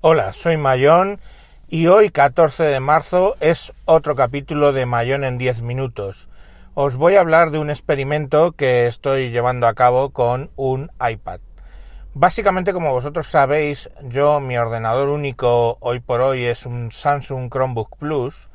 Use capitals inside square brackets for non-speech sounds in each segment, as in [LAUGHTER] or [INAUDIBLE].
Hola, soy Mayón y hoy 14 de marzo es otro capítulo de Mayón en 10 minutos. Os voy a hablar de un experimento que estoy llevando a cabo con un iPad. Básicamente, como vosotros sabéis, yo mi ordenador único hoy por hoy es un Samsung Chromebook Plus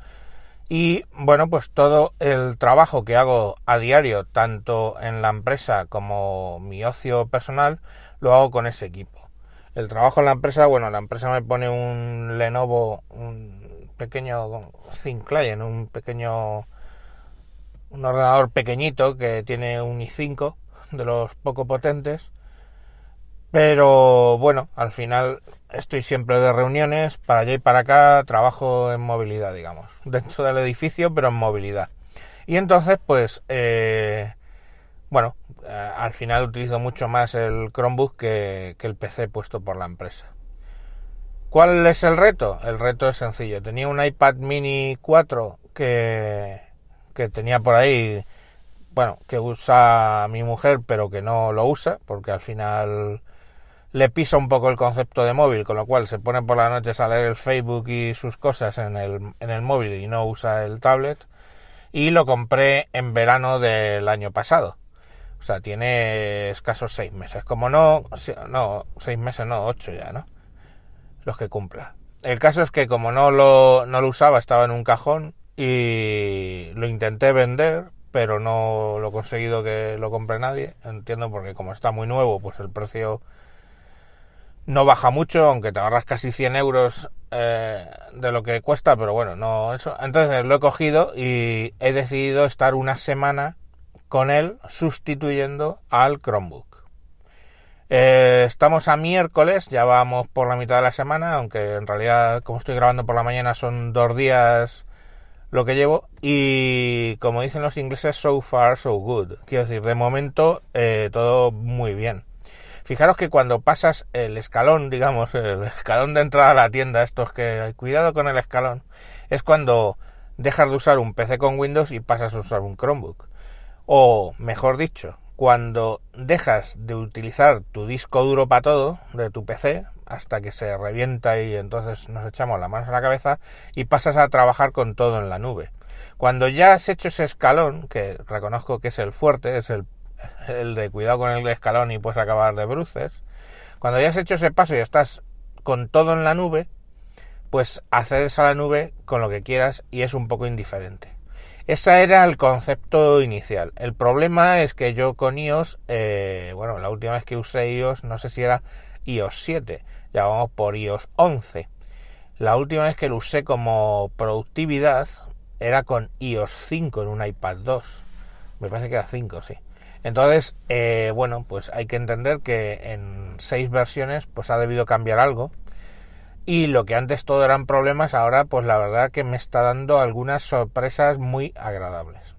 y bueno, pues todo el trabajo que hago a diario, tanto en la empresa como mi ocio personal, lo hago con ese equipo. El trabajo en la empresa, bueno, la empresa me pone un Lenovo, un pequeño Thin Client, un pequeño, un ordenador pequeñito que tiene un i5 de los poco potentes. Pero bueno, al final estoy siempre de reuniones, para allá y para acá, trabajo en movilidad, digamos, dentro del edificio, pero en movilidad. Y entonces, pues, eh, bueno, eh, al final utilizo mucho más el Chromebook que, el PC puesto por la empresa. ¿Cuál es el reto? El reto es sencillo. Tenía un iPad mini 4 que, que tenía por ahí, bueno, que usa mi mujer, pero que no lo usa, porque al final le pisa un poco el concepto de móvil, con lo cual se pone por la noche a leer el Facebook y sus cosas en el, en el móvil y no usa el tablet. Y lo compré en verano del año pasado. O sea, tiene escasos seis meses. Como no, no, seis meses no, ocho ya, ¿no? Los que cumpla. El caso es que como no lo, no lo usaba, estaba en un cajón y lo intenté vender, pero no lo he conseguido que lo compre nadie. Entiendo porque como está muy nuevo, pues el precio no baja mucho, aunque te ahorras casi 100 euros eh, de lo que cuesta, pero bueno, no eso. Entonces lo he cogido y he decidido estar una semana con él sustituyendo al Chromebook. Eh, estamos a miércoles, ya vamos por la mitad de la semana, aunque en realidad como estoy grabando por la mañana son dos días lo que llevo y como dicen los ingleses, so far so good. Quiero decir, de momento eh, todo muy bien. Fijaros que cuando pasas el escalón, [LAUGHS] digamos, el escalón de entrada a la tienda, estos que cuidado con el escalón, es cuando dejas de usar un PC con Windows y pasas a usar un Chromebook. O, mejor dicho, cuando dejas de utilizar tu disco duro para todo de tu PC hasta que se revienta y entonces nos echamos la mano a la cabeza y pasas a trabajar con todo en la nube. Cuando ya has hecho ese escalón, que reconozco que es el fuerte, es el, [LAUGHS] el de cuidado con el escalón y puedes acabar de bruces, cuando ya has hecho ese paso y estás con todo en la nube, pues accedes a la nube con lo que quieras y es un poco indiferente. Ese era el concepto inicial. El problema es que yo con iOS, eh, bueno, la última vez que usé iOS, no sé si era iOS 7, ya vamos por iOS 11. La última vez que lo usé como productividad era con iOS 5 en un iPad 2. Me parece que era 5, sí. Entonces, eh, bueno, pues hay que entender que en seis versiones pues ha debido cambiar algo y lo que antes todo eran problemas, ahora pues la verdad que me está dando algunas sorpresas muy agradables.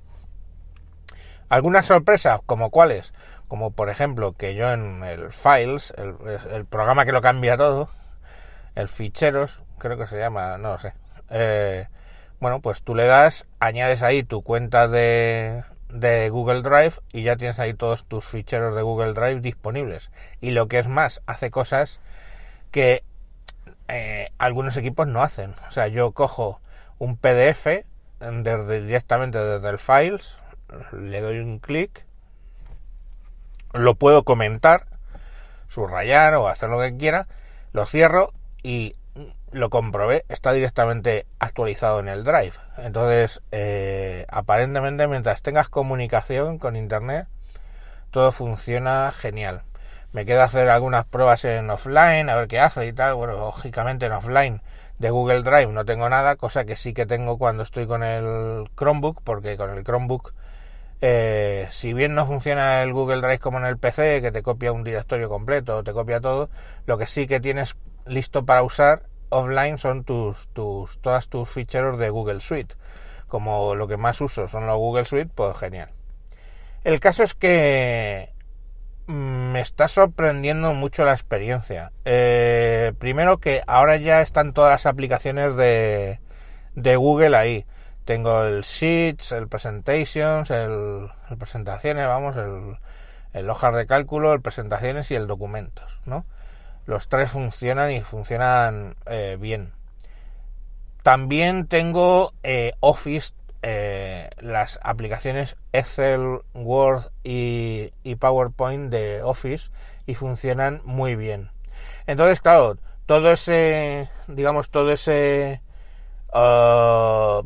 Algunas sorpresas, como cuáles, como por ejemplo que yo en el Files, el, programa que lo cambia todo, el ficheros, creo que se llama, no lo sé. Eh, bueno, pues tú le das, añades ahí tu cuenta de, de Google Drive y ya tienes ahí todos tus ficheros de Google Drive disponibles. Y lo que es más, hace cosas que eh, algunos equipos no hacen. O sea, yo cojo un PDF desde, directamente desde el Files, le doy un clic, lo puedo comentar, subrayar o hacer lo que quiera, lo cierro y lo comprobé, está directamente actualizado en el Drive. Entonces, eh, aparentemente, mientras tengas comunicación con Internet, todo funciona genial me queda hacer algunas pruebas en offline, a ver qué hace y tal. Bueno, lógicamente en offline de Google Drive no tengo nada, cosa que sí que tengo cuando estoy con el Chromebook, porque con el Chromebook, eh, si bien no funciona el Google Drive como en el PC, que te copia un directorio completo, te copia todo, lo que sí que tienes listo para usar offline son tus, tus, todas tus ficheros de Google Suite. Como lo que más uso son los Google Suite, pues genial. El caso es que me está sorprendiendo mucho la experiencia. Eh, primero que ahora ya están todas las aplicaciones de, de Google ahí. Tengo el Sheets, el Presentations, el, Presentaciones, vamos, el, el hojas de cálculo, el Presentaciones y el Documentos, ¿no? los tres funcionan y funcionan eh, bien. También tengo eh, Office, eh, las aplicaciones Excel, Word y, PowerPoint de Office y funcionan muy bien. Entonces, claro, todo ese, digamos, todo ese uh,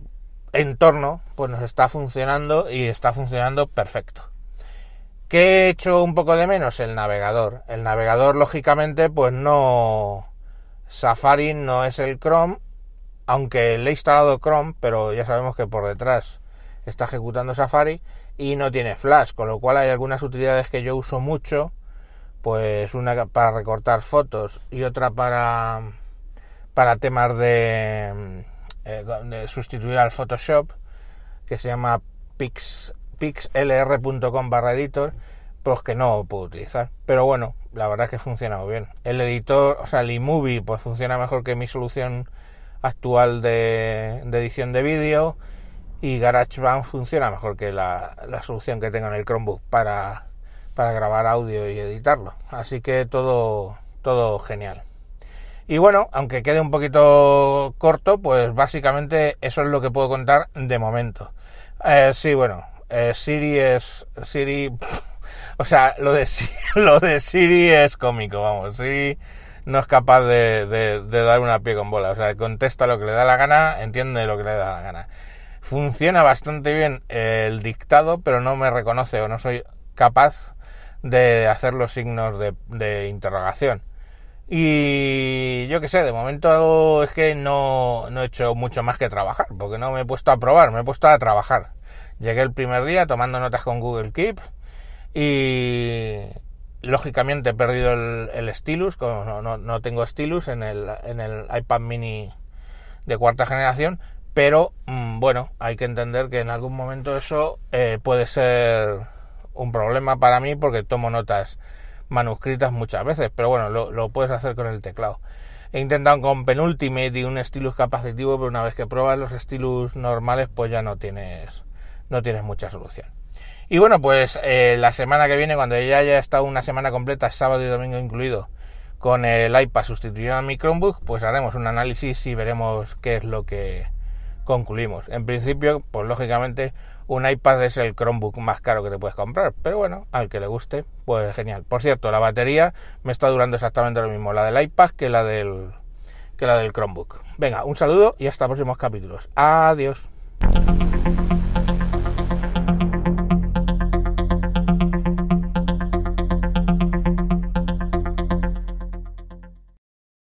entorno, pues nos está funcionando y está funcionando perfecto. ¿Qué he hecho un poco de menos? El navegador. El navegador, lógicamente, pues no... Safari no es el Chrome, aunque le he instalado Chrome, pero ya sabemos que por detrás está ejecutando Safari y no tiene Flash, con lo cual hay algunas utilidades que yo uso mucho, pues una para recortar fotos y otra para, para temas de, eh, sustituir al Photoshop, que se llama Pix, pixlr.com barra editor, pues que no puedo utilizar. Pero bueno, la verdad es que funciona muy bien. El editor, o sea, el iMovie, pues funciona mejor que mi solución actual de, edición de vídeo y GarageBand funciona mejor que la, solución que tengo en el Chromebook para, para grabar audio y editarlo. Así que todo, todo genial. Y bueno, aunque quede un poquito corto, pues básicamente eso es lo que puedo contar de momento. Eh, sí, bueno, eh, Siri es Siri, o sea, lo de [LAUGHS] lo de Siri es cómico, vamos. Siri no es capaz de, dar una pie con bola, o sea, contesta lo que le da la gana, entiende lo que le da la gana. Funciona bastante bien el dictado, pero no me reconoce o no soy capaz de hacer los signos de, de interrogación. Y yo qué sé, de momento es que no, no he hecho mucho más que trabajar, porque no me he puesto a probar, me he puesto a trabajar. Llegué el primer día tomando notas con Google Keep y lógicamente he perdido el, stylus, no, tengo stylus en el, en el iPad mini de cuarta generación, pero mm, bueno, hay que entender que en algún momento eso eh, puede ser un problema para mí porque tomo notas manuscritas muchas veces, pero bueno, lo, lo puedes hacer con el teclado. He intentado con Penultimate y un stylus capacitivo, pero una vez que pruebas los stylus normales, pues ya no tienes no tienes mucha solución. Y bueno, pues eh, la semana que viene, cuando ya haya estado una semana completa, sábado y domingo incluido, con el iPad sustituyendo a mi Chromebook, pues haremos un análisis y veremos qué es lo que concluimos. En principio, pues lógicamente un iPad es el Chromebook más caro que te puedes comprar, pero bueno, al que le guste, pues genial. Por cierto, la batería me está durando exactamente lo mismo, la del iPad que la del que la del Chromebook. Venga, un saludo y hasta próximos capítulos. Adiós.